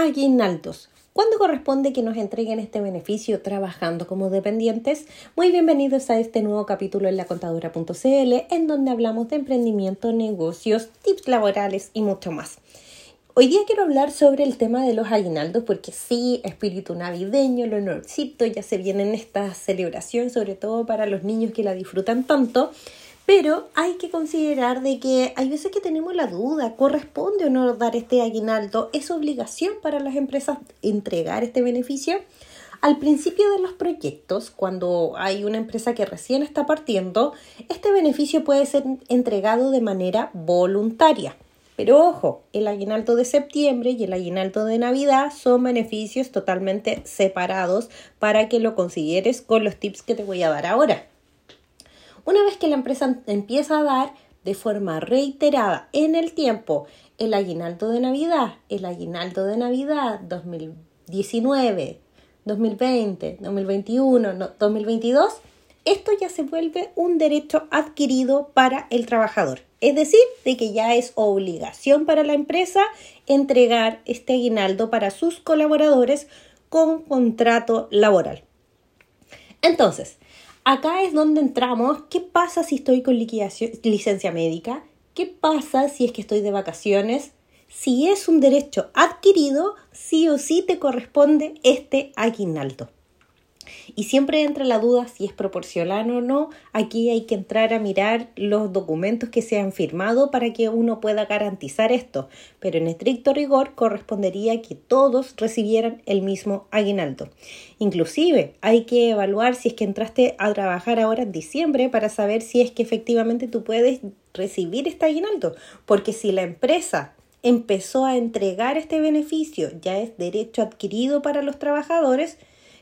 aguinaldos. ¿Cuándo corresponde que nos entreguen este beneficio trabajando como dependientes? Muy bienvenidos a este nuevo capítulo en lacontadora.cl en donde hablamos de emprendimiento, negocios, tips laborales y mucho más. Hoy día quiero hablar sobre el tema de los aguinaldos porque sí, espíritu navideño, lo necesito, ya se viene en esta celebración, sobre todo para los niños que la disfrutan tanto. Pero hay que considerar de que hay veces que tenemos la duda, ¿corresponde o no dar este aguinaldo? ¿Es obligación para las empresas entregar este beneficio? Al principio de los proyectos, cuando hay una empresa que recién está partiendo, este beneficio puede ser entregado de manera voluntaria. Pero ojo, el aguinaldo de septiembre y el aguinaldo de Navidad son beneficios totalmente separados para que lo consideres con los tips que te voy a dar ahora. Una vez que la empresa empieza a dar de forma reiterada en el tiempo el aguinaldo de Navidad, el aguinaldo de Navidad 2019, 2020, 2021, 2022, esto ya se vuelve un derecho adquirido para el trabajador. Es decir, de que ya es obligación para la empresa entregar este aguinaldo para sus colaboradores con contrato laboral. Entonces, Acá es donde entramos. ¿Qué pasa si estoy con licencia médica? ¿Qué pasa si es que estoy de vacaciones? Si es un derecho adquirido, sí o sí te corresponde este aguinaldo. Y siempre entra la duda si es proporcional o no. Aquí hay que entrar a mirar los documentos que se han firmado para que uno pueda garantizar esto. Pero en estricto rigor correspondería que todos recibieran el mismo aguinaldo. Inclusive hay que evaluar si es que entraste a trabajar ahora en diciembre para saber si es que efectivamente tú puedes recibir este aguinaldo. Porque si la empresa empezó a entregar este beneficio, ya es derecho adquirido para los trabajadores,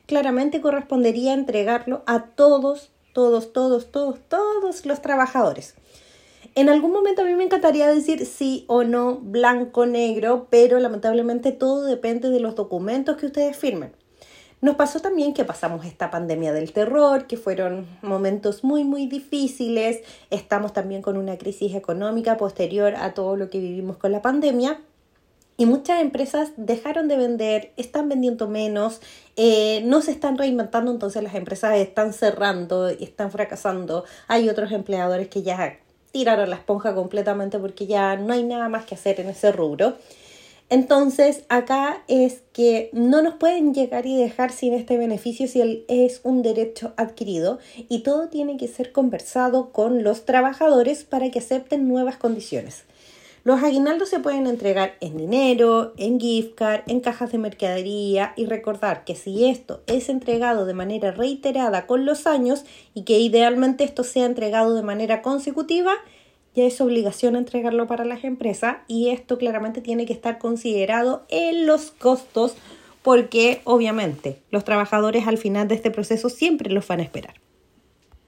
claramente correspondería entregarlo a todos, todos, todos, todos, todos los trabajadores. En algún momento a mí me encantaría decir sí o no, blanco, negro, pero lamentablemente todo depende de los documentos que ustedes firmen. Nos pasó también que pasamos esta pandemia del terror, que fueron momentos muy, muy difíciles. Estamos también con una crisis económica posterior a todo lo que vivimos con la pandemia. Y muchas empresas dejaron de vender, están vendiendo menos, eh, no se están reinventando, entonces las empresas están cerrando, y están fracasando. Hay otros empleadores que ya tiraron la esponja completamente porque ya no hay nada más que hacer en ese rubro. Entonces, acá es que no nos pueden llegar y dejar sin este beneficio si es un derecho adquirido y todo tiene que ser conversado con los trabajadores para que acepten nuevas condiciones. Los aguinaldos se pueden entregar en dinero, en gift card, en cajas de mercadería y recordar que si esto es entregado de manera reiterada con los años y que idealmente esto sea entregado de manera consecutiva, ya es obligación entregarlo para las empresas y esto claramente tiene que estar considerado en los costos porque obviamente los trabajadores al final de este proceso siempre los van a esperar.